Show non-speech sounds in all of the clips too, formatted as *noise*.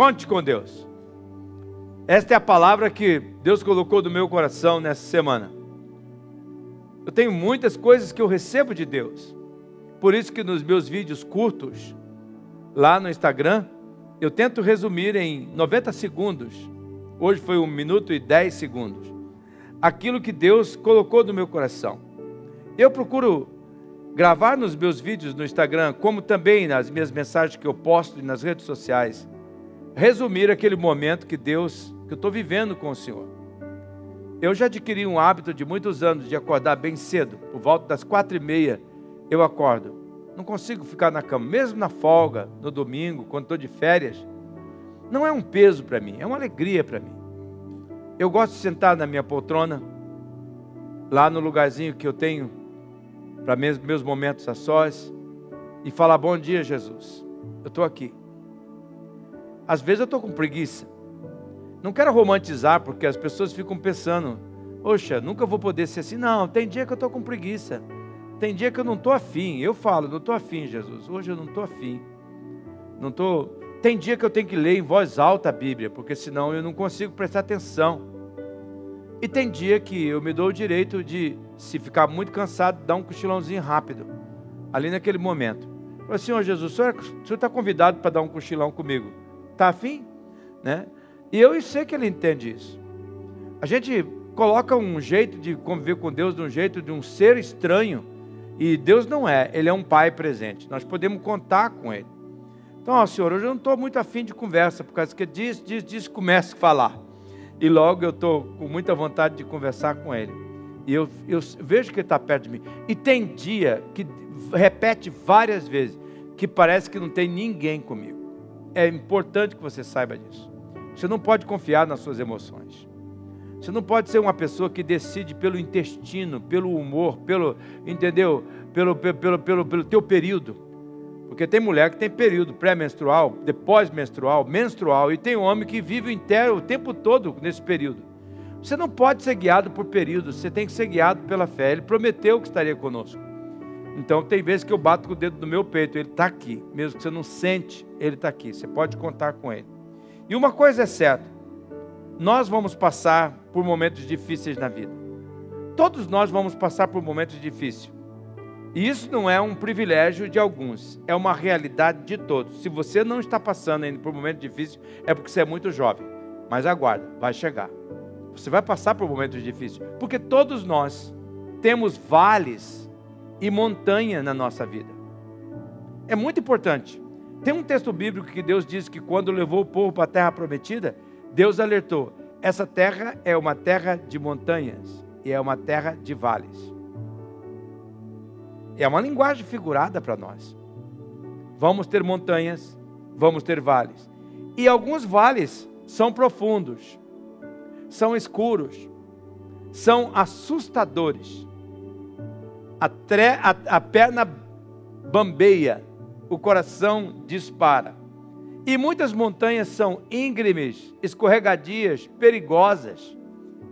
Conte com Deus. Esta é a palavra que Deus colocou no meu coração nessa semana. Eu tenho muitas coisas que eu recebo de Deus. Por isso que nos meus vídeos curtos, lá no Instagram, eu tento resumir em 90 segundos. Hoje foi um minuto e 10 segundos. Aquilo que Deus colocou no meu coração. Eu procuro gravar nos meus vídeos no Instagram, como também nas minhas mensagens que eu posto nas redes sociais, resumir aquele momento que Deus, que eu estou vivendo com o Senhor. Eu já adquiri um hábito de muitos anos de acordar bem cedo, por volta das quatro e meia eu acordo. Não consigo ficar na cama, mesmo na folga, no domingo, quando estou de férias. Não é um peso para mim, é uma alegria para mim. Eu gosto de sentar na minha poltrona, lá no lugarzinho que eu tenho para meus, momentos a sós, e falar: Bom dia, Jesus, eu estou aqui. Às vezes eu estou com preguiça. Não quero romantizar, porque as pessoas ficam pensando: Poxa, nunca vou poder ser assim. Não, tem dia que eu estou com preguiça. Tem dia que eu não estou afim. Eu falo, não estou afim, Jesus. Hoje eu não estou afim. Não tô... Tem dia que eu tenho que ler em voz alta a Bíblia, porque senão eu não consigo prestar atenção. E tem dia que eu me dou o direito de, se ficar muito cansado, dar um cochilãozinho rápido, ali naquele momento. Falei, Senhor Jesus, o senhor está convidado para dar um cochilão comigo. Está afim? Né? E eu sei que ele entende isso. A gente coloca um jeito de conviver com Deus, de um jeito de um ser estranho, e Deus não é, Ele é um Pai presente. Nós podemos contar com Ele. Então, ó, Senhor, hoje eu não estou muito afim de conversa, por causa que diz, diz, diz, começa a falar. E logo eu estou com muita vontade de conversar com Ele. E eu, eu vejo que Ele está perto de mim. E tem dia que repete várias vezes, que parece que não tem ninguém comigo. É importante que você saiba disso. Você não pode confiar nas suas emoções. Você não pode ser uma pessoa que decide pelo intestino, pelo humor, pelo, entendeu? Pelo, pelo, pelo, pelo, pelo teu período. Porque tem mulher que tem período pré-menstrual, depois menstrual, menstrual, e tem homem que vive inteiro, o tempo todo nesse período. Você não pode ser guiado por períodos, você tem que ser guiado pela fé. Ele prometeu que estaria conosco. Então tem vezes que eu bato com o dedo no meu peito, ele está aqui. Mesmo que você não sente, ele está aqui. Você pode contar com ele. E uma coisa é certa, nós vamos passar por momentos difíceis na vida. Todos nós vamos passar por momentos difíceis. E isso não é um privilégio de alguns, é uma realidade de todos. Se você não está passando ainda por um momento difícil, é porque você é muito jovem. Mas aguarda, vai chegar. Você vai passar por momentos difíceis, porque todos nós temos vales e montanha na nossa vida. É muito importante. Tem um texto bíblico que Deus diz que quando levou o povo para a terra prometida, Deus alertou: essa terra é uma terra de montanhas e é uma terra de vales. É uma linguagem figurada para nós. Vamos ter montanhas, vamos ter vales. E alguns vales são profundos, são escuros, são assustadores. A, tre, a, a perna bambeia, o coração dispara. E muitas montanhas são íngremes, escorregadias, perigosas,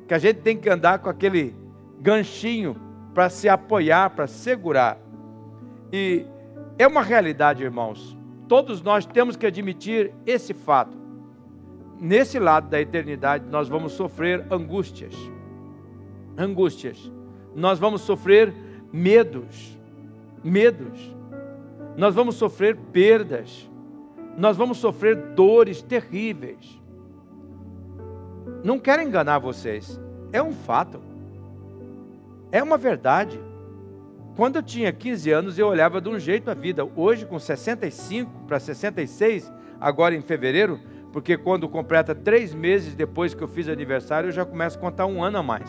que a gente tem que andar com aquele ganchinho para se apoiar, para segurar. E é uma realidade, irmãos. Todos nós temos que admitir esse fato. Nesse lado da eternidade, nós vamos sofrer angústias. Angústias. Nós vamos sofrer medos. Medos. Nós vamos sofrer perdas nós vamos sofrer dores terríveis. Não quero enganar vocês, é um fato, é uma verdade. Quando eu tinha 15 anos, eu olhava de um jeito a vida. Hoje, com 65 para 66, agora em fevereiro, porque quando completa três meses depois que eu fiz aniversário, eu já começo a contar um ano a mais.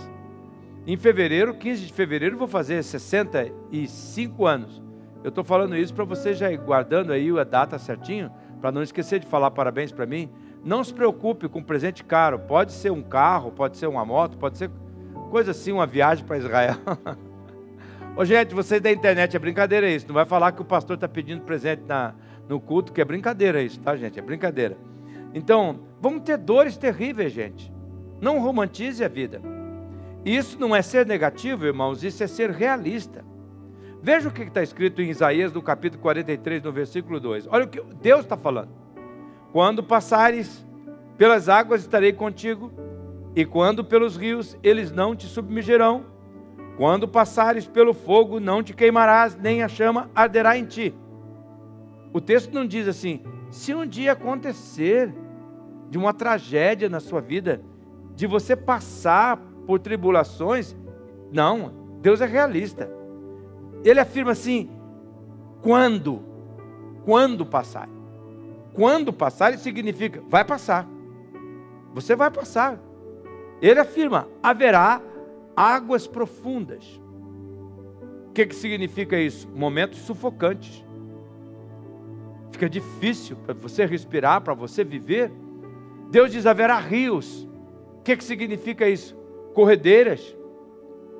Em fevereiro, 15 de fevereiro, vou fazer 65 anos. Eu estou falando isso para você já ir guardando aí a data certinho, para não esquecer de falar parabéns para mim. Não se preocupe com um presente caro. Pode ser um carro, pode ser uma moto, pode ser coisa assim, uma viagem para Israel. *laughs* Ô, gente, vocês da internet, é brincadeira isso. Não vai falar que o pastor está pedindo presente na, no culto, que é brincadeira isso, tá, gente? É brincadeira. Então, vamos ter dores terríveis, gente. Não romantize a vida. Isso não é ser negativo, irmãos, isso é ser realista. Veja o que está escrito em Isaías, no capítulo 43, no versículo 2. Olha o que Deus está falando. Quando passares pelas águas, estarei contigo, e quando pelos rios, eles não te submergirão. Quando passares pelo fogo, não te queimarás, nem a chama arderá em ti. O texto não diz assim: se um dia acontecer de uma tragédia na sua vida, de você passar por tribulações, não, Deus é realista. Ele afirma assim: quando? Quando passar? Quando passar significa vai passar. Você vai passar. Ele afirma: haverá águas profundas. O que, que significa isso? Momentos sufocantes. Fica difícil para você respirar, para você viver. Deus diz: haverá rios. O que, que significa isso? Corredeiras.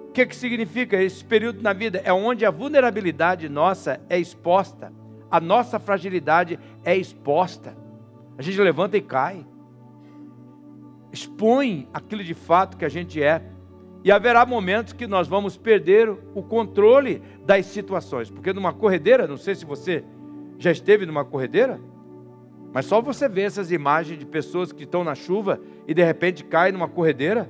O que, que significa esse período na vida? É onde a vulnerabilidade nossa é exposta, a nossa fragilidade é exposta. A gente levanta e cai. Expõe aquilo de fato que a gente é. E haverá momentos que nós vamos perder o controle das situações. Porque numa corredeira, não sei se você já esteve numa corredeira, mas só você vê essas imagens de pessoas que estão na chuva e de repente caem numa corredeira.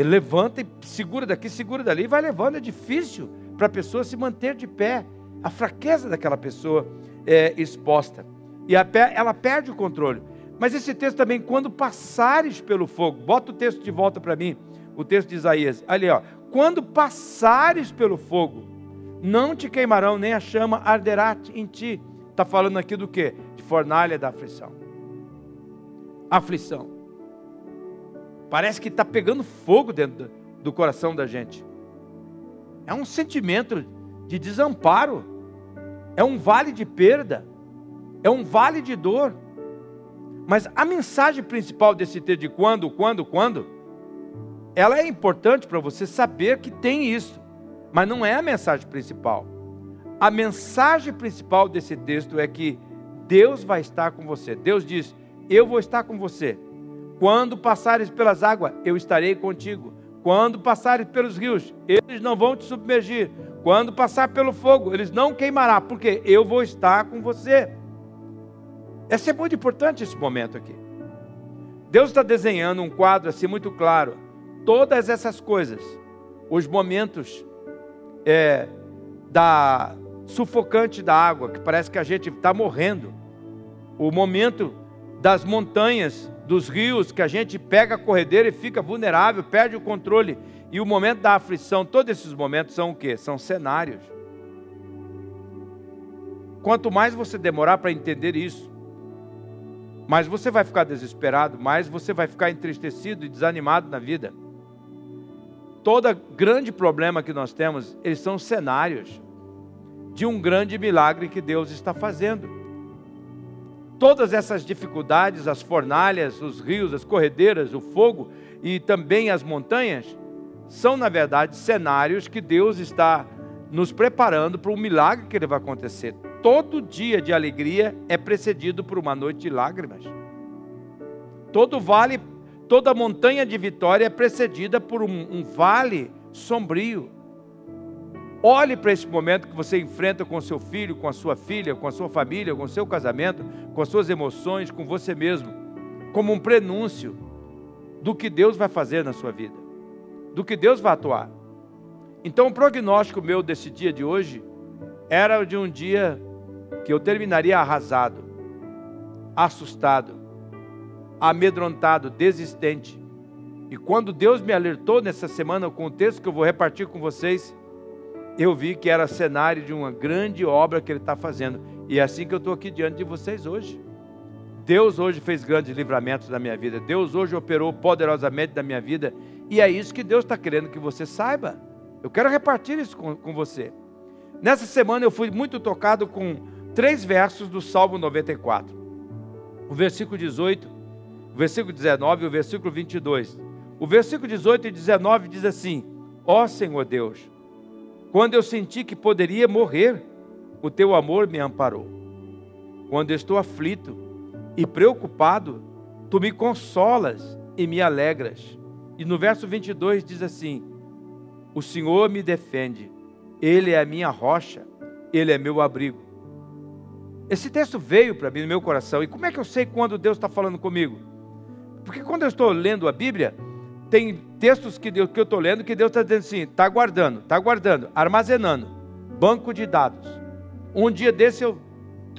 Ele levanta e segura daqui, segura dali, e vai levando. É difícil para a pessoa se manter de pé. A fraqueza daquela pessoa é exposta. E ela perde o controle. Mas esse texto também, quando passares pelo fogo, bota o texto de volta para mim, o texto de Isaías. Ali, ó. Quando passares pelo fogo, não te queimarão, nem a chama arderá em ti. Está falando aqui do que? De fornalha da aflição. Aflição. Parece que está pegando fogo dentro do coração da gente. É um sentimento de desamparo. É um vale de perda. É um vale de dor. Mas a mensagem principal desse texto de quando, quando, quando, ela é importante para você saber que tem isso. Mas não é a mensagem principal. A mensagem principal desse texto é que Deus vai estar com você. Deus diz: Eu vou estar com você. Quando passares pelas águas, eu estarei contigo. Quando passares pelos rios, eles não vão te submergir. Quando passar pelo fogo, eles não queimarão, porque eu vou estar com você. Esse é muito importante esse momento aqui. Deus está desenhando um quadro assim muito claro. Todas essas coisas, os momentos é, da sufocante da água, que parece que a gente está morrendo, o momento das montanhas dos rios, que a gente pega a corredeira e fica vulnerável, perde o controle. E o momento da aflição, todos esses momentos são o quê? São cenários. Quanto mais você demorar para entender isso, mais você vai ficar desesperado, mais você vai ficar entristecido e desanimado na vida. Todo grande problema que nós temos, eles são cenários de um grande milagre que Deus está fazendo todas essas dificuldades, as fornalhas, os rios, as corredeiras, o fogo e também as montanhas, são na verdade cenários que Deus está nos preparando para um milagre que ele vai acontecer. Todo dia de alegria é precedido por uma noite de lágrimas. Todo vale, toda montanha de vitória é precedida por um, um vale sombrio. Olhe para esse momento que você enfrenta com seu filho, com a sua filha, com a sua família, com o seu casamento, com as suas emoções, com você mesmo, como um prenúncio do que Deus vai fazer na sua vida, do que Deus vai atuar. Então, o prognóstico meu desse dia de hoje era de um dia que eu terminaria arrasado, assustado, amedrontado, desistente. E quando Deus me alertou nessa semana com o texto que eu vou repartir com vocês, eu vi que era cenário de uma grande obra que Ele está fazendo. E é assim que eu estou aqui diante de vocês hoje. Deus hoje fez grandes livramentos na minha vida. Deus hoje operou poderosamente na minha vida. E é isso que Deus está querendo que você saiba. Eu quero repartir isso com, com você. Nessa semana eu fui muito tocado com três versos do Salmo 94. O versículo 18, o versículo 19 e o versículo 22. O versículo 18 e 19 diz assim: Ó oh, Senhor Deus, quando eu senti que poderia morrer, o teu amor me amparou. Quando estou aflito e preocupado, tu me consolas e me alegras. E no verso 22 diz assim: O Senhor me defende, Ele é a minha rocha, Ele é meu abrigo. Esse texto veio para mim no meu coração. E como é que eu sei quando Deus está falando comigo? Porque quando eu estou lendo a Bíblia, tem textos que, Deus, que eu estou lendo que Deus está dizendo assim: está guardando, está guardando, armazenando, banco de dados. Um dia desse eu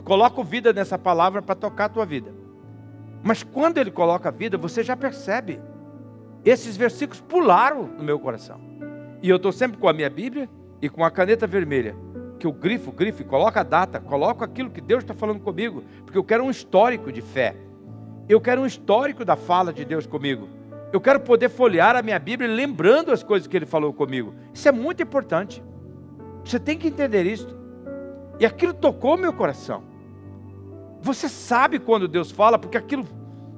coloco vida nessa palavra para tocar a tua vida. Mas quando ele coloca vida, você já percebe. Esses versículos pularam no meu coração. E eu estou sempre com a minha Bíblia e com a caneta vermelha. Que eu grifo, grifo, coloco a data, coloco aquilo que Deus está falando comigo. Porque eu quero um histórico de fé. Eu quero um histórico da fala de Deus comigo. Eu quero poder folhear a minha Bíblia lembrando as coisas que Ele falou comigo. Isso é muito importante. Você tem que entender isso. E aquilo tocou meu coração. Você sabe quando Deus fala, porque aquilo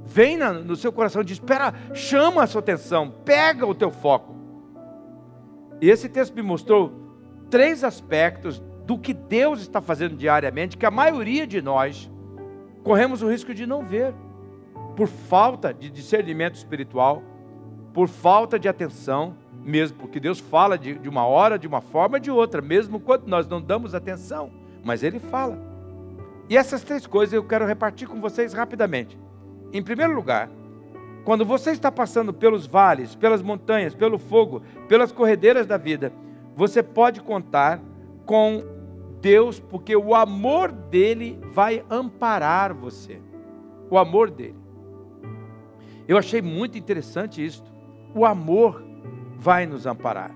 vem no seu coração diz: espera, chama a sua atenção, pega o teu foco. E esse texto me mostrou três aspectos do que Deus está fazendo diariamente, que a maioria de nós corremos o risco de não ver, por falta de discernimento espiritual, por falta de atenção, mesmo porque Deus fala de, de uma hora, de uma forma, de outra, mesmo quando nós não damos atenção, mas Ele fala. E essas três coisas eu quero repartir com vocês rapidamente. Em primeiro lugar, quando você está passando pelos vales, pelas montanhas, pelo fogo, pelas corredeiras da vida, você pode contar com Deus, porque o amor dele vai amparar você. O amor dele. Eu achei muito interessante isso. O amor vai nos amparar.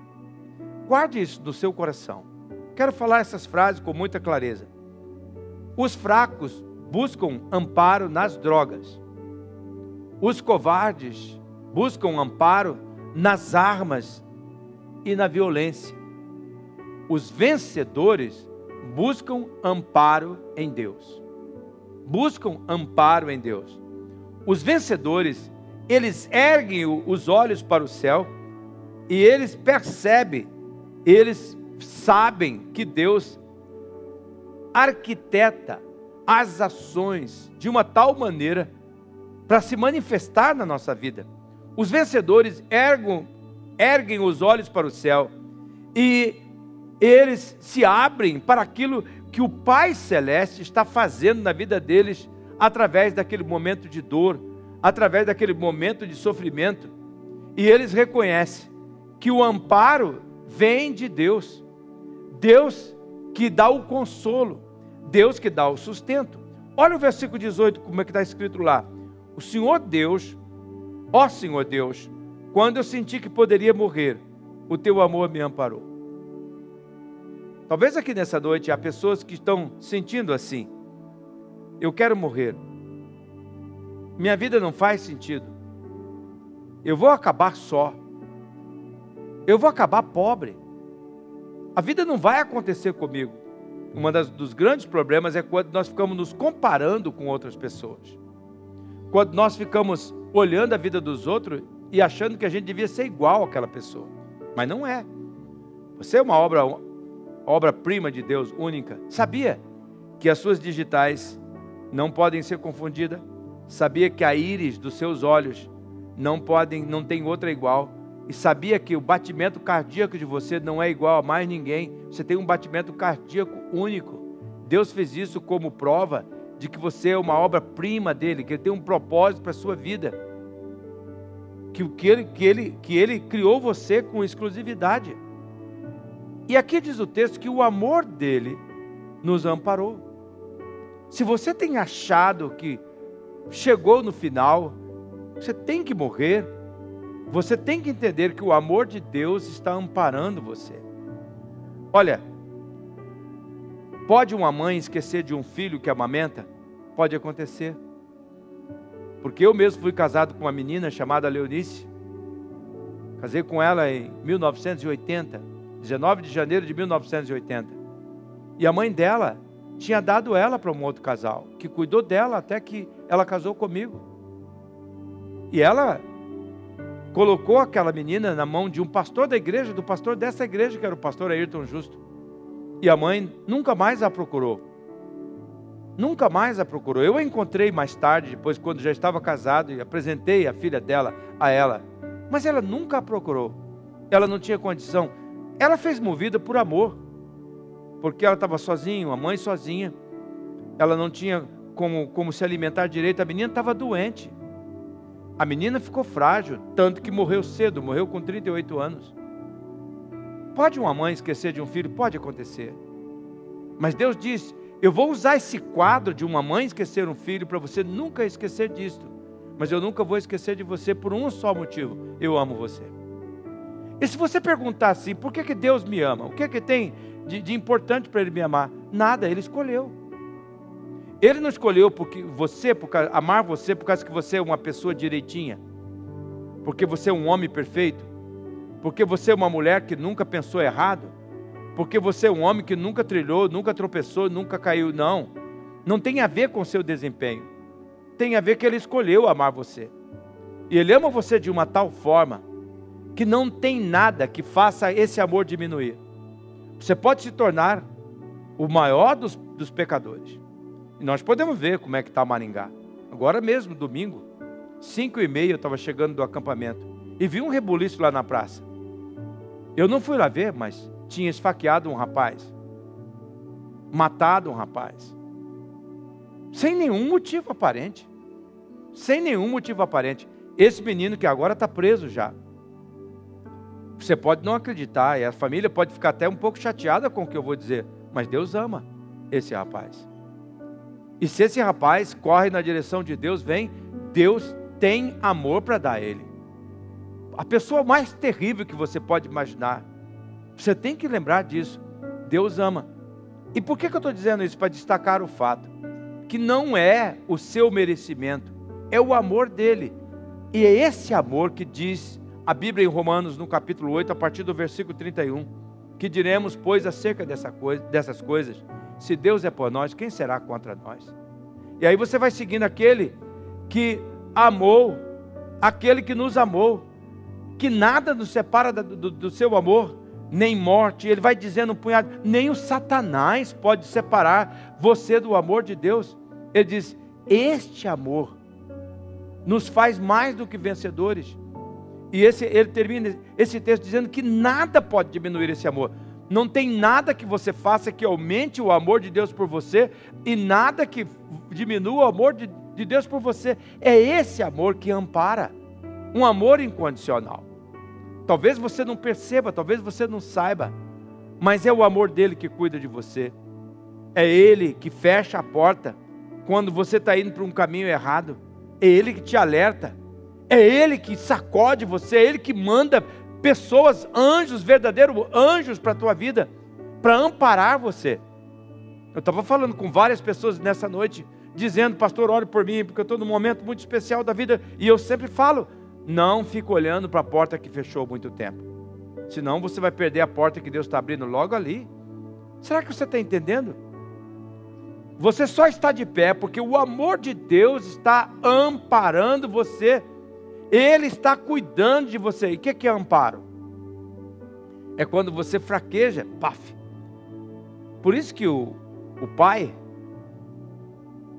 Guarde isso no seu coração. Quero falar essas frases com muita clareza. Os fracos buscam amparo nas drogas. Os covardes buscam amparo nas armas e na violência. Os vencedores buscam amparo em Deus. Buscam amparo em Deus. Os vencedores, eles erguem os olhos para o céu e eles percebem, eles sabem que Deus arquiteta as ações de uma tal maneira para se manifestar na nossa vida. Os vencedores ergam, erguem os olhos para o céu e eles se abrem para aquilo que o Pai Celeste está fazendo na vida deles através daquele momento de dor, através daquele momento de sofrimento. E eles reconhecem que o amparo vem de Deus. Deus que dá o consolo, Deus que dá o sustento. Olha o versículo 18, como é que está escrito lá. O Senhor Deus, ó Senhor Deus, quando eu senti que poderia morrer, o teu amor me amparou. Talvez aqui nessa noite há pessoas que estão sentindo assim. Eu quero morrer. Minha vida não faz sentido. Eu vou acabar só. Eu vou acabar pobre. A vida não vai acontecer comigo. Um dos grandes problemas é quando nós ficamos nos comparando com outras pessoas. Quando nós ficamos olhando a vida dos outros e achando que a gente devia ser igual àquela pessoa. Mas não é. Você é uma obra obra-prima de Deus, única. Sabia que as suas digitais não podem ser confundidas? Sabia que a íris dos seus olhos não podem, não tem outra igual? e sabia que o batimento cardíaco de você não é igual a mais ninguém, você tem um batimento cardíaco único. Deus fez isso como prova de que você é uma obra-prima dele, que ele tem um propósito para a sua vida. Que, que, ele, que, ele, que ele criou você com exclusividade. E aqui diz o texto que o amor dele nos amparou. Se você tem achado que chegou no final, você tem que morrer, você tem que entender que o amor de Deus está amparando você. Olha, pode uma mãe esquecer de um filho que amamenta? Pode acontecer. Porque eu mesmo fui casado com uma menina chamada Leonice. Casei com ela em 1980, 19 de janeiro de 1980. E a mãe dela tinha dado ela para um outro casal, que cuidou dela até que ela casou comigo. E ela colocou aquela menina na mão de um pastor da igreja, do pastor dessa igreja, que era o pastor Ayrton Justo. E a mãe nunca mais a procurou. Nunca mais a procurou. Eu a encontrei mais tarde, depois, quando já estava casado, e apresentei a filha dela a ela. Mas ela nunca a procurou. Ela não tinha condição. Ela fez movida por amor. Porque ela estava sozinha, a mãe sozinha. ela não tinha como, como se alimentar direito, a menina estava doente. A menina ficou frágil, tanto que morreu cedo, morreu com 38 anos. Pode uma mãe esquecer de um filho? Pode acontecer. Mas Deus disse: Eu vou usar esse quadro de uma mãe esquecer um filho para você nunca esquecer disto. Mas eu nunca vou esquecer de você por um só motivo: eu amo você. E se você perguntar assim, por que, que Deus me ama? O que, que tem de, de importante para Ele me amar? Nada, Ele escolheu. Ele não escolheu porque você, por causa, amar você por causa que você é uma pessoa direitinha, porque você é um homem perfeito, porque você é uma mulher que nunca pensou errado, porque você é um homem que nunca trilhou, nunca tropeçou, nunca caiu. Não, não tem a ver com seu desempenho, tem a ver que Ele escolheu amar você, e Ele ama você de uma tal forma que não tem nada que faça esse amor diminuir. Você pode se tornar o maior dos, dos pecadores. E nós podemos ver como é que está Maringá. Agora mesmo, domingo, cinco e meia, eu estava chegando do acampamento e vi um rebuliço lá na praça. Eu não fui lá ver, mas tinha esfaqueado um rapaz, matado um rapaz, sem nenhum motivo aparente. Sem nenhum motivo aparente. Esse menino que agora está preso já. Você pode não acreditar, e a família pode ficar até um pouco chateada com o que eu vou dizer, mas Deus ama esse rapaz. E se esse rapaz corre na direção de Deus, vem, Deus tem amor para dar a ele. A pessoa mais terrível que você pode imaginar. Você tem que lembrar disso. Deus ama. E por que, que eu estou dizendo isso? Para destacar o fato que não é o seu merecimento, é o amor dele. E é esse amor que diz a Bíblia em Romanos, no capítulo 8, a partir do versículo 31, que diremos, pois, acerca dessa coisa, dessas coisas: se Deus é por nós, quem será contra nós? E aí você vai seguindo aquele que amou, aquele que nos amou, que nada nos separa do, do, do seu amor, nem morte. Ele vai dizendo um punhado, nem o Satanás pode separar você do amor de Deus. Ele diz: Este amor nos faz mais do que vencedores e esse, ele termina esse texto dizendo que nada pode diminuir esse amor. Não tem nada que você faça que aumente o amor de Deus por você e nada que diminua o amor de, de Deus por você. É esse amor que ampara, um amor incondicional. Talvez você não perceba, talvez você não saiba, mas é o amor dele que cuida de você. É ele que fecha a porta quando você está indo para um caminho errado. É ele que te alerta. É Ele que sacode você, é Ele que manda pessoas, anjos, verdadeiros anjos para a tua vida, para amparar você. Eu estava falando com várias pessoas nessa noite, dizendo, pastor, ore por mim, porque eu estou num momento muito especial da vida, e eu sempre falo, não fique olhando para a porta que fechou há muito tempo, senão você vai perder a porta que Deus está abrindo logo ali. Será que você está entendendo? Você só está de pé porque o amor de Deus está amparando você ele está cuidando de você. E o que é amparo? É quando você fraqueja, paf. Por isso que o, o pai,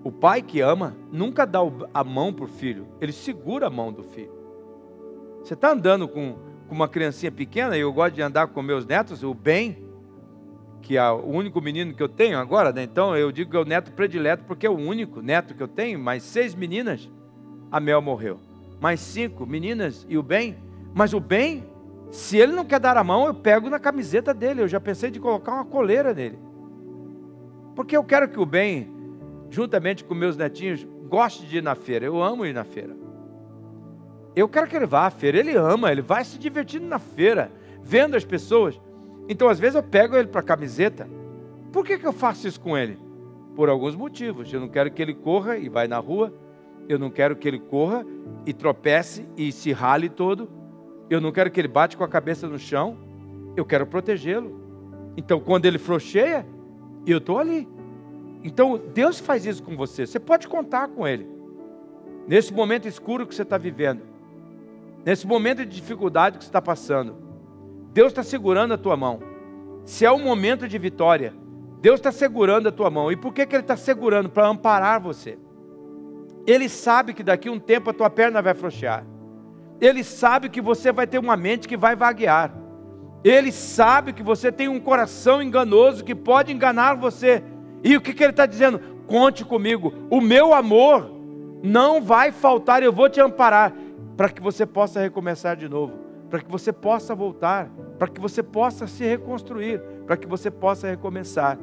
o pai que ama, nunca dá a mão para o filho, ele segura a mão do filho. Você está andando com, com uma criancinha pequena, e eu gosto de andar com meus netos, o Ben, que é o único menino que eu tenho agora, né? então eu digo que é o neto predileto, porque é o único neto que eu tenho, mas seis meninas, a Mel morreu mais cinco meninas e o bem. Mas o bem, se ele não quer dar a mão, eu pego na camiseta dele. Eu já pensei de colocar uma coleira nele. Porque eu quero que o bem, juntamente com meus netinhos, goste de ir na feira. Eu amo ir na feira. Eu quero que ele vá à feira. Ele ama, ele vai se divertindo na feira, vendo as pessoas. Então, às vezes, eu pego ele para a camiseta. Por que, que eu faço isso com ele? Por alguns motivos. Eu não quero que ele corra e vai na rua eu não quero que ele corra e tropece e se rale todo. Eu não quero que ele bate com a cabeça no chão. Eu quero protegê-lo. Então, quando ele frouxeia, eu estou ali. Então, Deus faz isso com você. Você pode contar com Ele. Nesse momento escuro que você está vivendo, nesse momento de dificuldade que você está passando, Deus está segurando a tua mão. Se é um momento de vitória, Deus está segurando a tua mão. E por que, que Ele está segurando? Para amparar você. Ele sabe que daqui a um tempo a tua perna vai frouxear. Ele sabe que você vai ter uma mente que vai vaguear. Ele sabe que você tem um coração enganoso que pode enganar você. E o que, que ele está dizendo? conte comigo. O meu amor não vai faltar, eu vou te amparar para que você possa recomeçar de novo, para que você possa voltar, para que você possa se reconstruir, para que você possa recomeçar.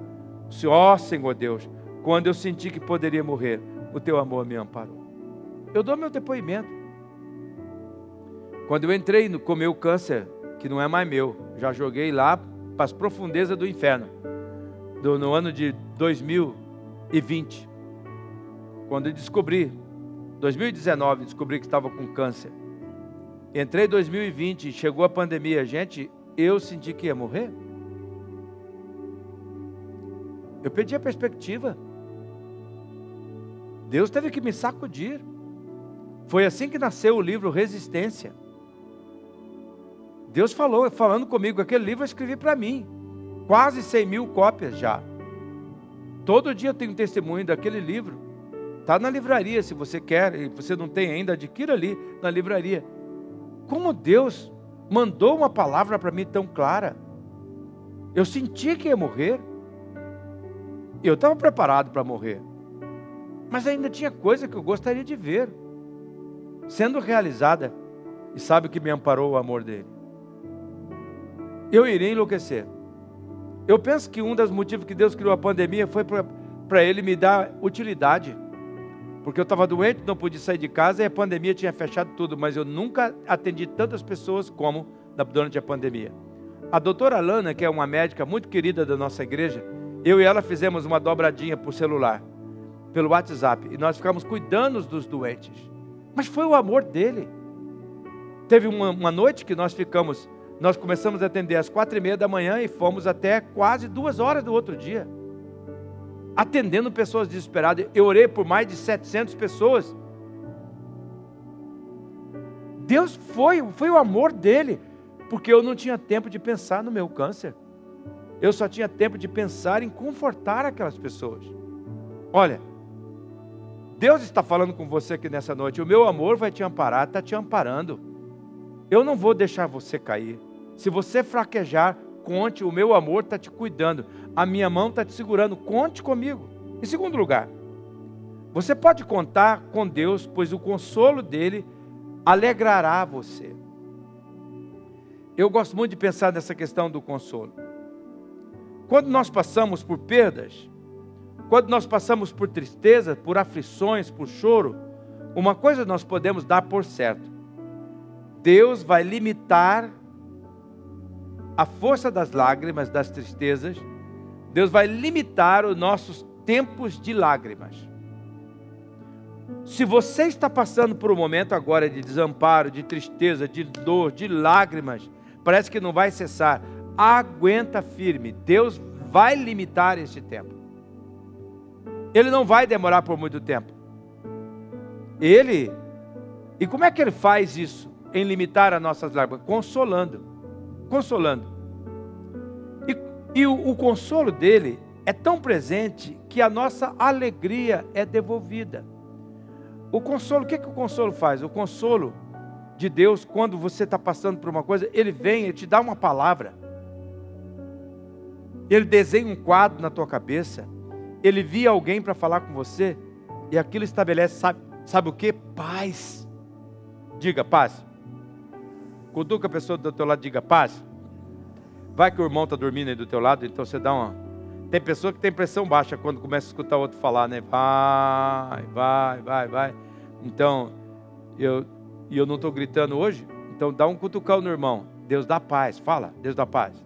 Ó oh, Senhor Deus, quando eu senti que poderia morrer, o teu amor me amparou. Eu dou meu depoimento. Quando eu entrei no, com meu câncer, que não é mais meu, já joguei lá para as profundezas do inferno, do, no ano de 2020, quando eu descobri, 2019, descobri que estava com câncer. Entrei em 2020, chegou a pandemia, gente, eu senti que ia morrer. Eu perdi a perspectiva. Deus teve que me sacudir. Foi assim que nasceu o livro Resistência. Deus falou, falando comigo, aquele livro eu escrevi para mim. Quase 100 mil cópias já. Todo dia eu tenho testemunho daquele livro. Está na livraria, se você quer, e você não tem ainda, adquira ali na livraria. Como Deus mandou uma palavra para mim tão clara. Eu senti que ia morrer. Eu estava preparado para morrer. Mas ainda tinha coisa que eu gostaria de ver sendo realizada. E sabe que me amparou o amor dele eu iria enlouquecer. Eu penso que um dos motivos que Deus criou a pandemia foi para Ele me dar utilidade. Porque eu estava doente, não podia sair de casa e a pandemia tinha fechado tudo, mas eu nunca atendi tantas pessoas como durante a pandemia. A doutora Lana, que é uma médica muito querida da nossa igreja, eu e ela fizemos uma dobradinha por celular, pelo WhatsApp, e nós ficamos cuidando dos doentes. Mas foi o amor dele. Teve uma, uma noite que nós ficamos nós começamos a atender às quatro e meia da manhã e fomos até quase duas horas do outro dia. Atendendo pessoas desesperadas. Eu orei por mais de 700 pessoas. Deus foi, foi o amor dele. Porque eu não tinha tempo de pensar no meu câncer. Eu só tinha tempo de pensar em confortar aquelas pessoas. Olha, Deus está falando com você aqui nessa noite. O meu amor vai te amparar, está te amparando. Eu não vou deixar você cair. Se você fraquejar, conte, o meu amor está te cuidando, a minha mão está te segurando, conte comigo. Em segundo lugar, você pode contar com Deus, pois o consolo dele alegrará você. Eu gosto muito de pensar nessa questão do consolo. Quando nós passamos por perdas, quando nós passamos por tristeza, por aflições, por choro, uma coisa nós podemos dar por certo: Deus vai limitar a força das lágrimas, das tristezas, Deus vai limitar os nossos tempos de lágrimas. Se você está passando por um momento agora de desamparo, de tristeza, de dor, de lágrimas, parece que não vai cessar, aguenta firme. Deus vai limitar esse tempo. Ele não vai demorar por muito tempo. Ele, e como é que ele faz isso em limitar as nossas lágrimas? Consolando consolando. E, e o, o consolo dele é tão presente que a nossa alegria é devolvida. O consolo, o que, que o consolo faz? O consolo de Deus, quando você está passando por uma coisa, ele vem, ele te dá uma palavra. Ele desenha um quadro na tua cabeça. Ele via alguém para falar com você. E aquilo estabelece, sabe, sabe o que? Paz. Diga paz. Cutuca a pessoa do teu lado diga paz. Vai que o irmão está dormindo aí do teu lado, então você dá uma. Tem pessoa que tem pressão baixa quando começa a escutar o outro falar, né? Vai, vai, vai, vai. Então, eu, e eu não estou gritando hoje, então dá um cutucão no irmão. Deus dá paz, fala, Deus dá paz.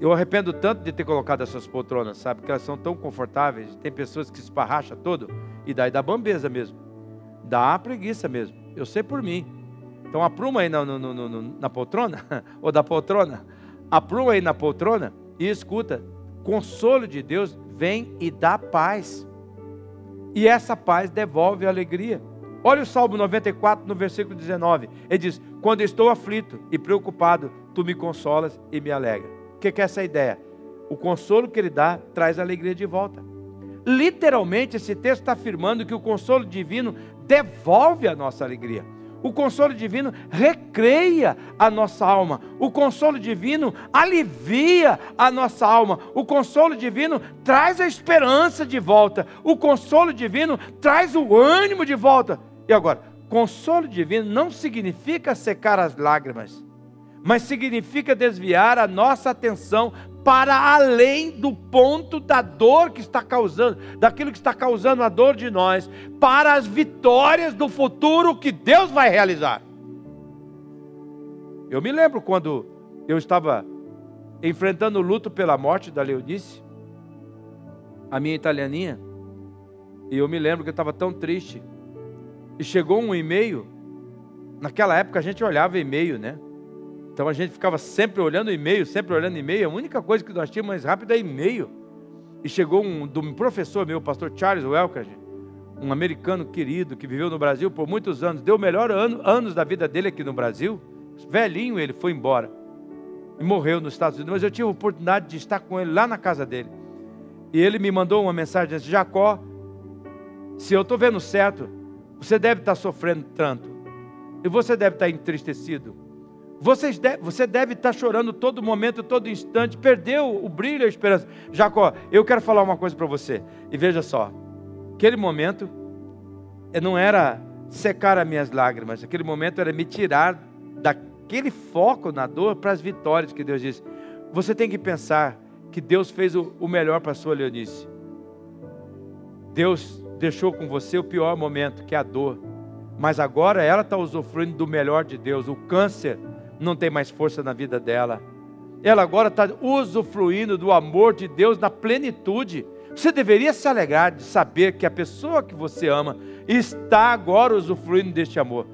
Eu arrependo tanto de ter colocado essas poltronas, sabe? Que elas são tão confortáveis. Tem pessoas que se esparracha todo e daí dá bambeza mesmo. Dá preguiça mesmo. Eu sei por mim. Então apruma aí na, no, no, no, na poltrona, *laughs* ou da poltrona, apruma aí na poltrona e escuta. Consolo de Deus vem e dá paz. E essa paz devolve a alegria. Olha o Salmo 94, no versículo 19. Ele diz: Quando estou aflito e preocupado, tu me consolas e me alegra. O que é essa ideia? O consolo que ele dá traz a alegria de volta. Literalmente, esse texto está afirmando que o consolo divino devolve a nossa alegria. O consolo divino recreia a nossa alma. O consolo divino alivia a nossa alma. O consolo divino traz a esperança de volta. O consolo divino traz o ânimo de volta. E agora, consolo divino não significa secar as lágrimas, mas significa desviar a nossa atenção para além do ponto da dor que está causando, daquilo que está causando a dor de nós, para as vitórias do futuro que Deus vai realizar. Eu me lembro quando eu estava enfrentando o luto pela morte da Leonice, a minha italianinha, e eu me lembro que eu estava tão triste. E chegou um e-mail, naquela época a gente olhava e-mail, né? Então a gente ficava sempre olhando e-mail, sempre olhando e-mail. A única coisa que nós tínhamos mais rápido é e-mail. E chegou um, um professor meu, o pastor Charles Welker, um americano querido que viveu no Brasil por muitos anos, deu o melhor ano, anos da vida dele aqui no Brasil. Velhinho ele foi embora e morreu nos Estados Unidos. Mas eu tive a oportunidade de estar com ele lá na casa dele. E ele me mandou uma mensagem disse: Jacó, se eu estou vendo certo, você deve estar sofrendo tanto. E você deve estar entristecido. Você deve, você deve estar chorando todo momento, todo instante, perdeu o brilho, a esperança. Jacó, eu quero falar uma coisa para você. E veja só, aquele momento não era secar as minhas lágrimas, aquele momento era me tirar daquele foco na dor para as vitórias que Deus disse. Você tem que pensar que Deus fez o, o melhor para a sua Leonice. Deus deixou com você o pior momento, que é a dor. Mas agora ela está usufruindo do melhor de Deus. O câncer não tem mais força na vida dela. Ela agora está usufruindo do amor de Deus na plenitude. Você deveria se alegrar de saber que a pessoa que você ama está agora usufruindo deste amor.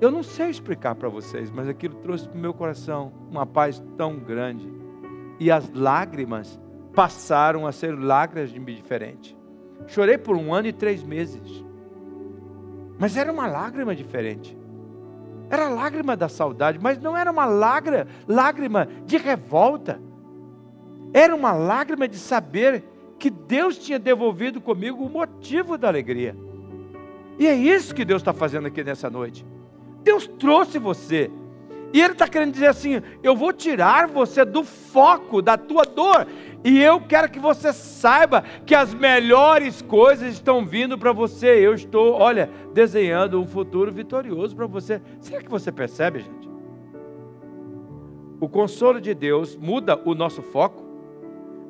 Eu não sei explicar para vocês, mas aquilo trouxe para o meu coração uma paz tão grande. E as lágrimas passaram a ser lágrimas de diferente. Chorei por um ano e três meses. Mas era uma lágrima diferente. Era lágrima da saudade, mas não era uma lágrima, lágrima de revolta. Era uma lágrima de saber que Deus tinha devolvido comigo o motivo da alegria. E é isso que Deus está fazendo aqui nessa noite. Deus trouxe você. E Ele está querendo dizer assim: eu vou tirar você do foco da tua dor e eu quero que você saiba que as melhores coisas estão vindo para você. Eu estou, olha, desenhando um futuro vitorioso para você. Será que você percebe, gente? O consolo de Deus muda o nosso foco,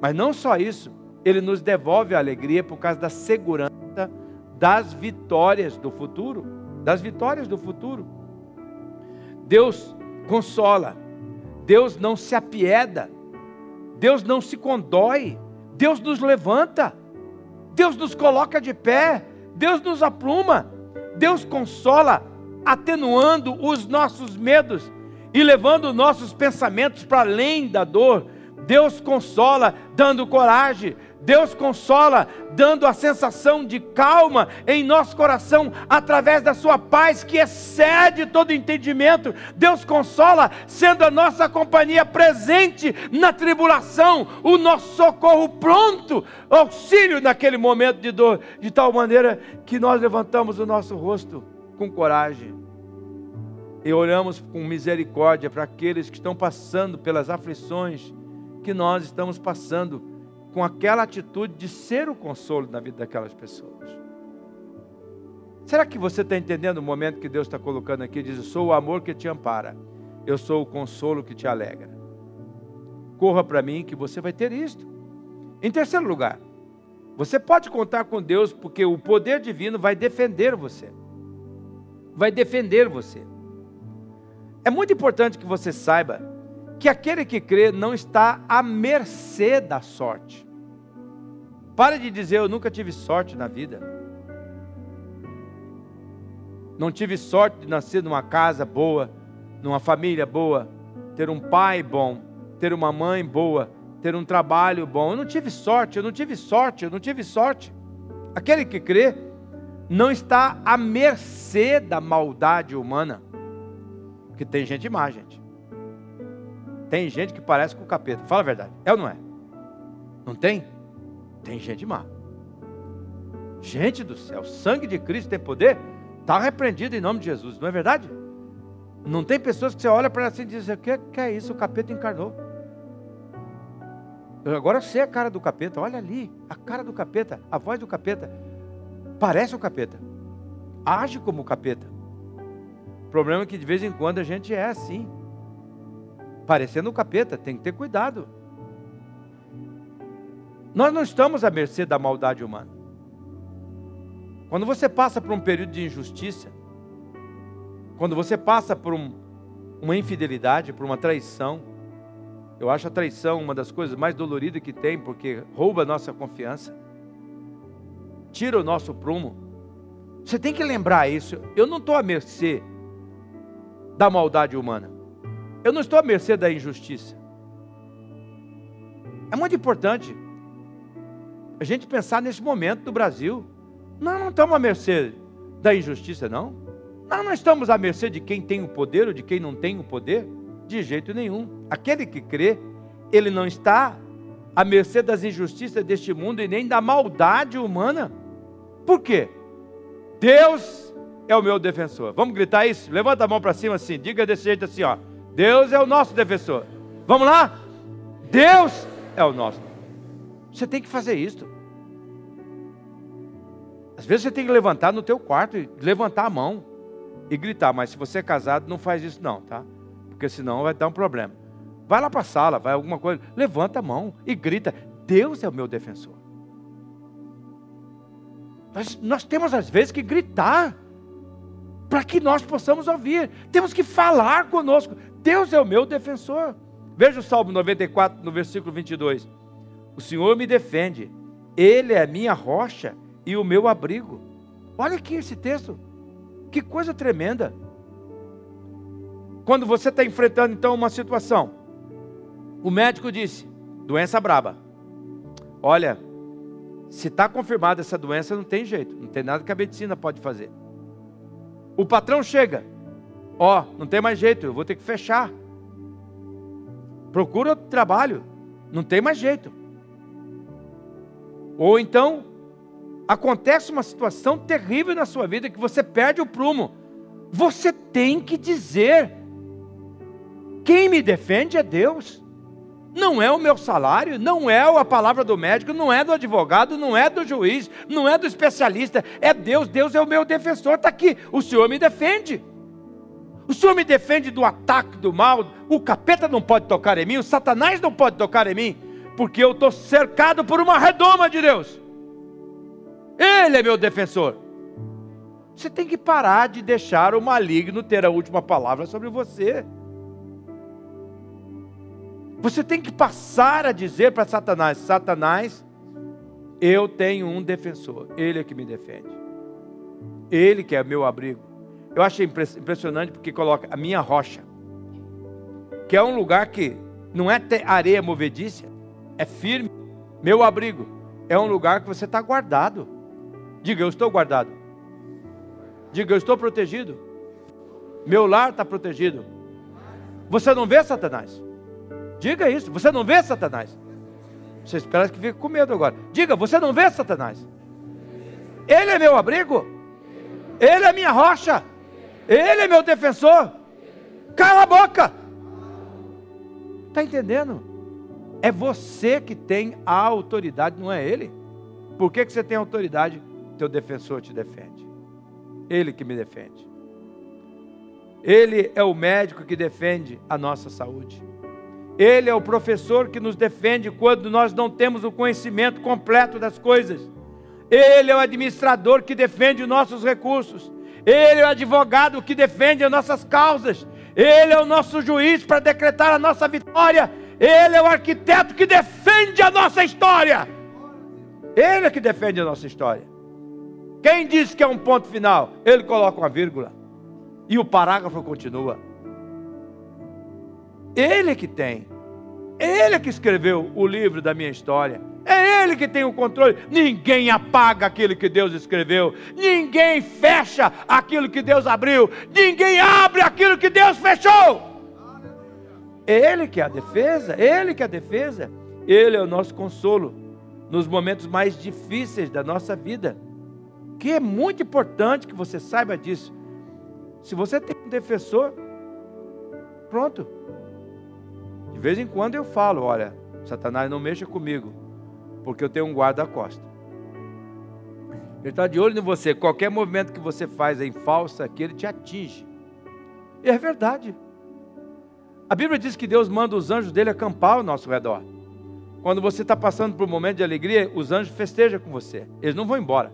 mas não só isso, ele nos devolve a alegria por causa da segurança das vitórias do futuro, das vitórias do futuro. Deus consola, Deus não se apieda Deus não se condói, Deus nos levanta, Deus nos coloca de pé, Deus nos apruma, Deus consola, atenuando os nossos medos e levando nossos pensamentos para além da dor. Deus consola, dando coragem, Deus consola, dando a sensação de calma em nosso coração, através da Sua paz que excede todo entendimento. Deus consola, sendo a nossa companhia presente na tribulação, o nosso socorro pronto, auxílio naquele momento de dor, de tal maneira que nós levantamos o nosso rosto com coragem e olhamos com misericórdia para aqueles que estão passando pelas aflições que nós estamos passando com aquela atitude de ser o consolo na vida daquelas pessoas. Será que você está entendendo o momento que Deus está colocando aqui? Diz: Eu sou o amor que te ampara, eu sou o consolo que te alegra. Corra para mim que você vai ter isto. Em terceiro lugar, você pode contar com Deus porque o poder divino vai defender você. Vai defender você. É muito importante que você saiba que aquele que crê não está à mercê da sorte. Pare de dizer eu nunca tive sorte na vida. Não tive sorte de nascer numa casa boa, numa família boa, ter um pai bom, ter uma mãe boa, ter um trabalho bom. Eu não tive sorte, eu não tive sorte, eu não tive sorte. Aquele que crê não está à mercê da maldade humana. Porque tem gente má, gente. Tem gente que parece com o capeta. Fala a verdade. É ou não é? Não tem? Tem gente má. Gente do céu, sangue de Cristo tem poder? Está repreendido em nome de Jesus, não é verdade? Não tem pessoas que você olha para assim e diz: que, que é isso? O capeta encarnou. Eu agora sei a cara do capeta, olha ali, a cara do capeta, a voz do capeta. Parece o capeta, age como o capeta. O problema é que de vez em quando a gente é assim, parecendo o capeta, tem que ter cuidado. Nós não estamos à mercê da maldade humana. Quando você passa por um período de injustiça, quando você passa por um, uma infidelidade, por uma traição, eu acho a traição uma das coisas mais doloridas que tem, porque rouba a nossa confiança, tira o nosso prumo. Você tem que lembrar isso. Eu não estou à mercê da maldade humana. Eu não estou à mercê da injustiça. É muito importante a gente pensar nesse momento do Brasil. Nós não estamos à mercê da injustiça, não. Nós não estamos à mercê de quem tem o poder ou de quem não tem o poder, de jeito nenhum. Aquele que crê, ele não está à mercê das injustiças deste mundo e nem da maldade humana. Por quê? Deus é o meu defensor. Vamos gritar isso? Levanta a mão para cima assim, diga desse jeito assim, ó. Deus é o nosso defensor. Vamos lá? Deus é o nosso. Você tem que fazer isso. Às vezes você tem que levantar no teu quarto e levantar a mão e gritar, mas se você é casado, não faz isso não, tá? Porque senão vai dar um problema. Vai lá para a sala, vai alguma coisa, levanta a mão e grita: Deus é o meu defensor. Nós, nós temos às vezes que gritar para que nós possamos ouvir. Temos que falar conosco. Deus é o meu defensor. Veja o Salmo 94, no versículo 22. O Senhor me defende, Ele é a minha rocha e o meu abrigo. Olha aqui esse texto, que coisa tremenda. Quando você está enfrentando então uma situação, o médico disse: doença braba. Olha, se está confirmada essa doença, não tem jeito, não tem nada que a medicina pode fazer. O patrão chega, ó, oh, não tem mais jeito, eu vou ter que fechar. Procura outro trabalho, não tem mais jeito. Ou então, acontece uma situação terrível na sua vida que você perde o prumo. Você tem que dizer: quem me defende é Deus. Não é o meu salário, não é a palavra do médico, não é do advogado, não é do juiz, não é do especialista, é Deus. Deus é o meu defensor, está aqui. O Senhor me defende. O Senhor me defende do ataque do mal. O capeta não pode tocar em mim, o Satanás não pode tocar em mim, porque eu estou cercado por uma redoma de Deus. Ele é meu defensor. Você tem que parar de deixar o maligno ter a última palavra sobre você. Você tem que passar a dizer para Satanás: Satanás, eu tenho um defensor, ele é que me defende, ele que é meu abrigo. Eu achei impressionante porque coloca a minha rocha, que é um lugar que não é areia movediça, é firme. Meu abrigo é um lugar que você está guardado. Diga, eu estou guardado. Diga, eu estou protegido. Meu lar está protegido. Você não vê Satanás? Diga isso. Você não vê Satanás? Você espera que fique com medo agora. Diga, você não vê Satanás? Ele é meu abrigo. Ele é minha rocha. Ele é meu defensor. Cala a boca. Está entendendo? É você que tem a autoridade, não é ele. Por que, que você tem autoridade? teu defensor te defende. Ele que me defende. Ele é o médico que defende a nossa saúde. Ele é o professor que nos defende quando nós não temos o conhecimento completo das coisas. Ele é o administrador que defende os nossos recursos. Ele é o advogado que defende as nossas causas. Ele é o nosso juiz para decretar a nossa vitória. Ele é o arquiteto que defende a nossa história. Ele é que defende a nossa história. Quem disse que é um ponto final? Ele coloca uma vírgula. E o parágrafo continua. Ele que tem. Ele que escreveu o livro da minha história. É Ele que tem o controle. Ninguém apaga aquilo que Deus escreveu. Ninguém fecha aquilo que Deus abriu. Ninguém abre aquilo que Deus fechou. Ele que é a defesa. Ele que é a defesa. Ele é o nosso consolo nos momentos mais difíceis da nossa vida. Porque é muito importante que você saiba disso. Se você tem um defensor, pronto. De vez em quando eu falo: olha, Satanás não mexa comigo, porque eu tenho um guarda-costa. Ele está de olho em você. Qualquer movimento que você faz em falsa aqui, ele te atinge. E é verdade. A Bíblia diz que Deus manda os anjos dele acampar ao nosso redor. Quando você está passando por um momento de alegria, os anjos festejam com você. Eles não vão embora.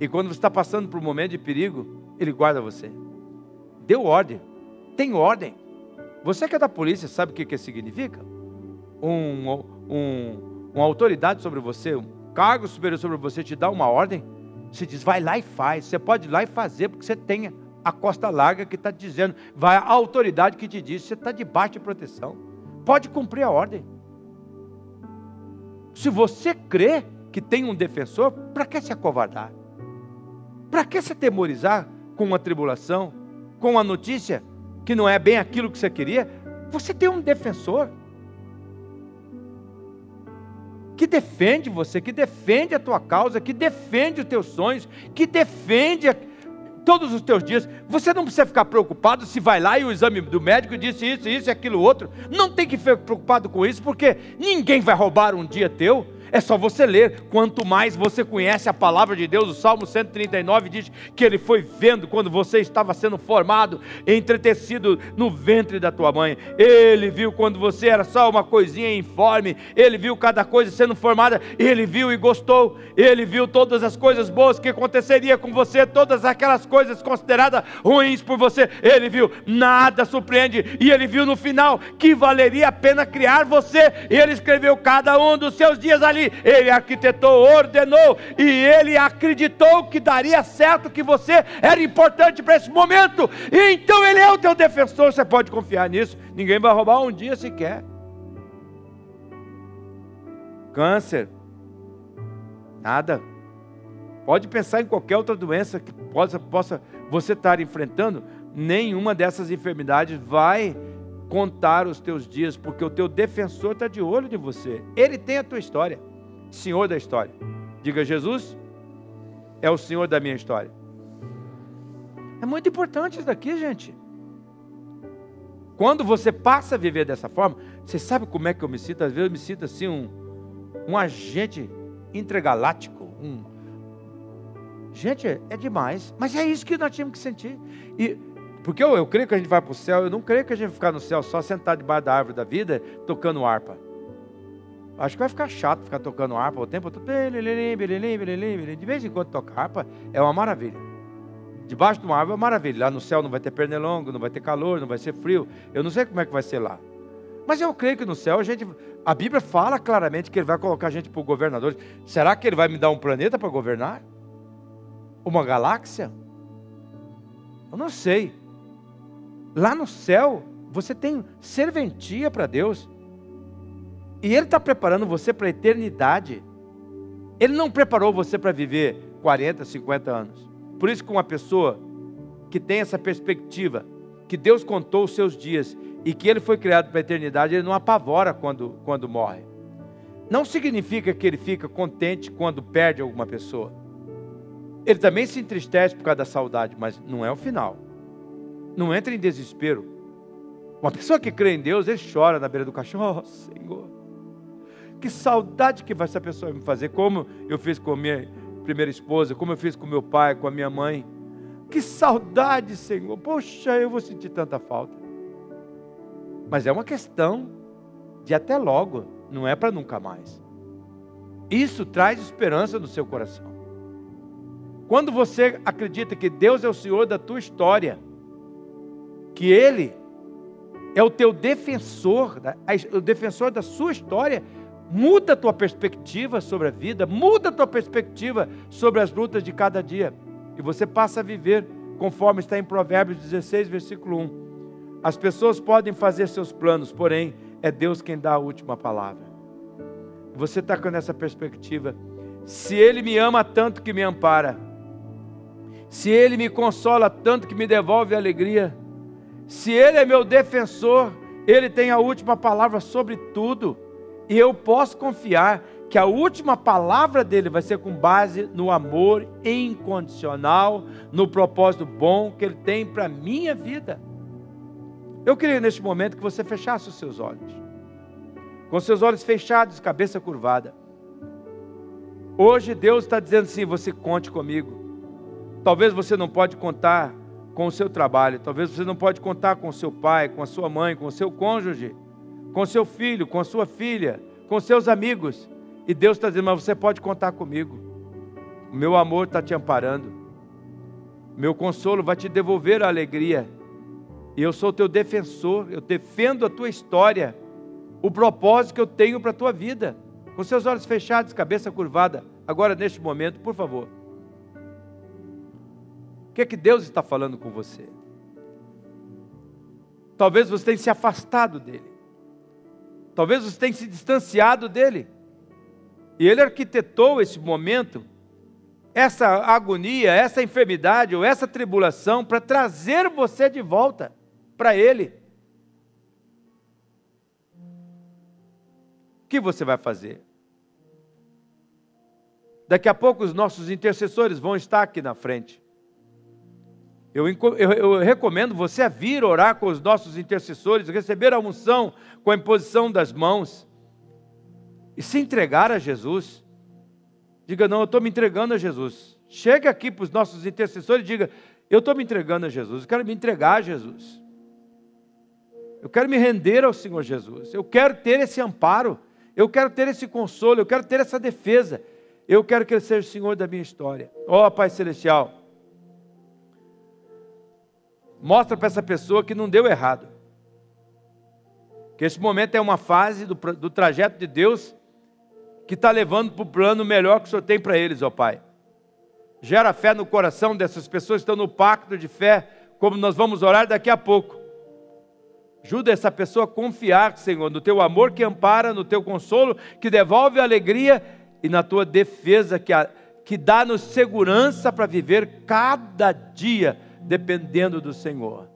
E quando você está passando por um momento de perigo, ele guarda você. Deu ordem. Tem ordem. Você que é da polícia, sabe o que, que significa? Um, um, uma autoridade sobre você, um cargo superior sobre você te dá uma ordem. Você diz, vai lá e faz. Você pode ir lá e fazer, porque você tem a costa larga que está dizendo, vai a autoridade que te diz, você está debaixo de proteção. Pode cumprir a ordem. Se você crê que tem um defensor, para que se acovardar? Para que se atemorizar com uma tribulação, com uma notícia que não é bem aquilo que você queria? Você tem um defensor que defende você, que defende a tua causa, que defende os teus sonhos, que defende todos os teus dias. Você não precisa ficar preocupado se vai lá e o exame do médico disse isso, isso e aquilo outro. Não tem que ficar preocupado com isso, porque ninguém vai roubar um dia teu. É só você ler. Quanto mais você conhece a palavra de Deus, o Salmo 139 diz que ele foi vendo quando você estava sendo formado, entretecido no ventre da tua mãe. Ele viu quando você era só uma coisinha informe. Ele viu cada coisa sendo formada. Ele viu e gostou. Ele viu todas as coisas boas que aconteceria com você, todas aquelas coisas consideradas ruins por você. Ele viu. Nada surpreende. E ele viu no final que valeria a pena criar você. Ele escreveu cada um dos seus dias ali ele arquitetou, ordenou e ele acreditou que daria certo, que você era importante para esse momento. E então ele é o teu defensor, você pode confiar nisso. Ninguém vai roubar um dia sequer. Câncer, nada. Pode pensar em qualquer outra doença que possa, possa você estar enfrentando, nenhuma dessas enfermidades vai contar os teus dias, porque o teu defensor está de olho de você. Ele tem a tua história, Senhor da história. Diga, Jesus é o Senhor da minha história. É muito importante isso daqui, gente. Quando você passa a viver dessa forma, você sabe como é que eu me sinto? Às vezes eu me sinto assim, um, um agente intergaláctico. Um... Gente, é demais. Mas é isso que nós tínhamos que sentir. E porque eu, eu creio que a gente vai para o céu, eu não creio que a gente vai ficar no céu só sentado debaixo da árvore da vida, tocando harpa. Acho que vai ficar chato ficar tocando harpa o tempo todo. De vez em quando tocar harpa é uma maravilha. Debaixo de uma árvore é uma maravilha. Lá no céu não vai ter pernilongo, não vai ter calor, não vai ser frio. Eu não sei como é que vai ser lá. Mas eu creio que no céu a gente. A Bíblia fala claramente que ele vai colocar a gente para o governador. Será que ele vai me dar um planeta para governar? Uma galáxia? Eu não sei. Lá no céu, você tem serventia para Deus. E Ele está preparando você para a eternidade. Ele não preparou você para viver 40, 50 anos. Por isso que uma pessoa que tem essa perspectiva, que Deus contou os seus dias e que ele foi criado para a eternidade, ele não apavora quando, quando morre. Não significa que ele fica contente quando perde alguma pessoa. Ele também se entristece por causa da saudade, mas não é o final. Não entra em desespero. Uma pessoa que crê em Deus, ele chora na beira do caixão. *laughs* Oh, Senhor, que saudade que vai essa pessoa me fazer, como eu fiz com a minha primeira esposa, como eu fiz com meu pai, com a minha mãe. Que saudade, Senhor. Poxa, eu vou sentir tanta falta. Mas é uma questão de até logo, não é para nunca mais. Isso traz esperança no seu coração. Quando você acredita que Deus é o Senhor da tua história, que Ele é o teu defensor, o defensor da sua história, muda a tua perspectiva sobre a vida, muda a tua perspectiva sobre as lutas de cada dia, e você passa a viver conforme está em Provérbios 16, versículo 1. As pessoas podem fazer seus planos, porém é Deus quem dá a última palavra. Você está com essa perspectiva. Se Ele me ama tanto que me ampara, se Ele me consola tanto que me devolve alegria, se Ele é meu defensor, Ele tem a última palavra sobre tudo. E eu posso confiar que a última palavra dele vai ser com base no amor incondicional, no propósito bom que ele tem para a minha vida. Eu queria neste momento que você fechasse os seus olhos, com seus olhos fechados, cabeça curvada. Hoje Deus está dizendo assim: você conte comigo. Talvez você não pode contar com o seu trabalho, talvez você não pode contar com o seu pai, com a sua mãe, com o seu cônjuge, com seu filho, com sua filha, com seus amigos. E Deus está dizendo: mas você pode contar comigo. O meu amor está te amparando. Meu consolo vai te devolver a alegria. E eu sou teu defensor, eu defendo a tua história, o propósito que eu tenho para a tua vida. Com seus olhos fechados, cabeça curvada, agora neste momento, por favor. O que é que Deus está falando com você? Talvez você tenha se afastado dele. Talvez você tenha se distanciado dele. E ele arquitetou esse momento, essa agonia, essa enfermidade ou essa tribulação para trazer você de volta para ele. O que você vai fazer? Daqui a pouco os nossos intercessores vão estar aqui na frente. Eu, eu, eu, recomendo você a vir orar com os nossos intercessores, receber a unção com a imposição das mãos e se entregar a Jesus. Diga, não, eu estou me entregando a Jesus. Chega aqui para os nossos intercessores e diga, eu estou me entregando a Jesus, eu quero me entregar a Jesus. Eu quero me render ao Senhor Jesus. Eu quero ter esse amparo. Eu quero ter esse consolo. Eu quero ter essa defesa. Eu quero que Ele seja o Senhor da minha história. Ó oh, Pai Celestial, mostra para essa pessoa que não deu errado. Que esse momento é uma fase do, do trajeto de Deus que está levando para o plano melhor que o Senhor tem para eles, ó Pai. Gera fé no coração dessas pessoas que estão no pacto de fé, como nós vamos orar daqui a pouco. Ajuda essa pessoa a confiar, Senhor, no teu amor que ampara, no teu consolo que devolve a alegria e na tua defesa que, a, que dá-nos segurança para viver cada dia dependendo do Senhor.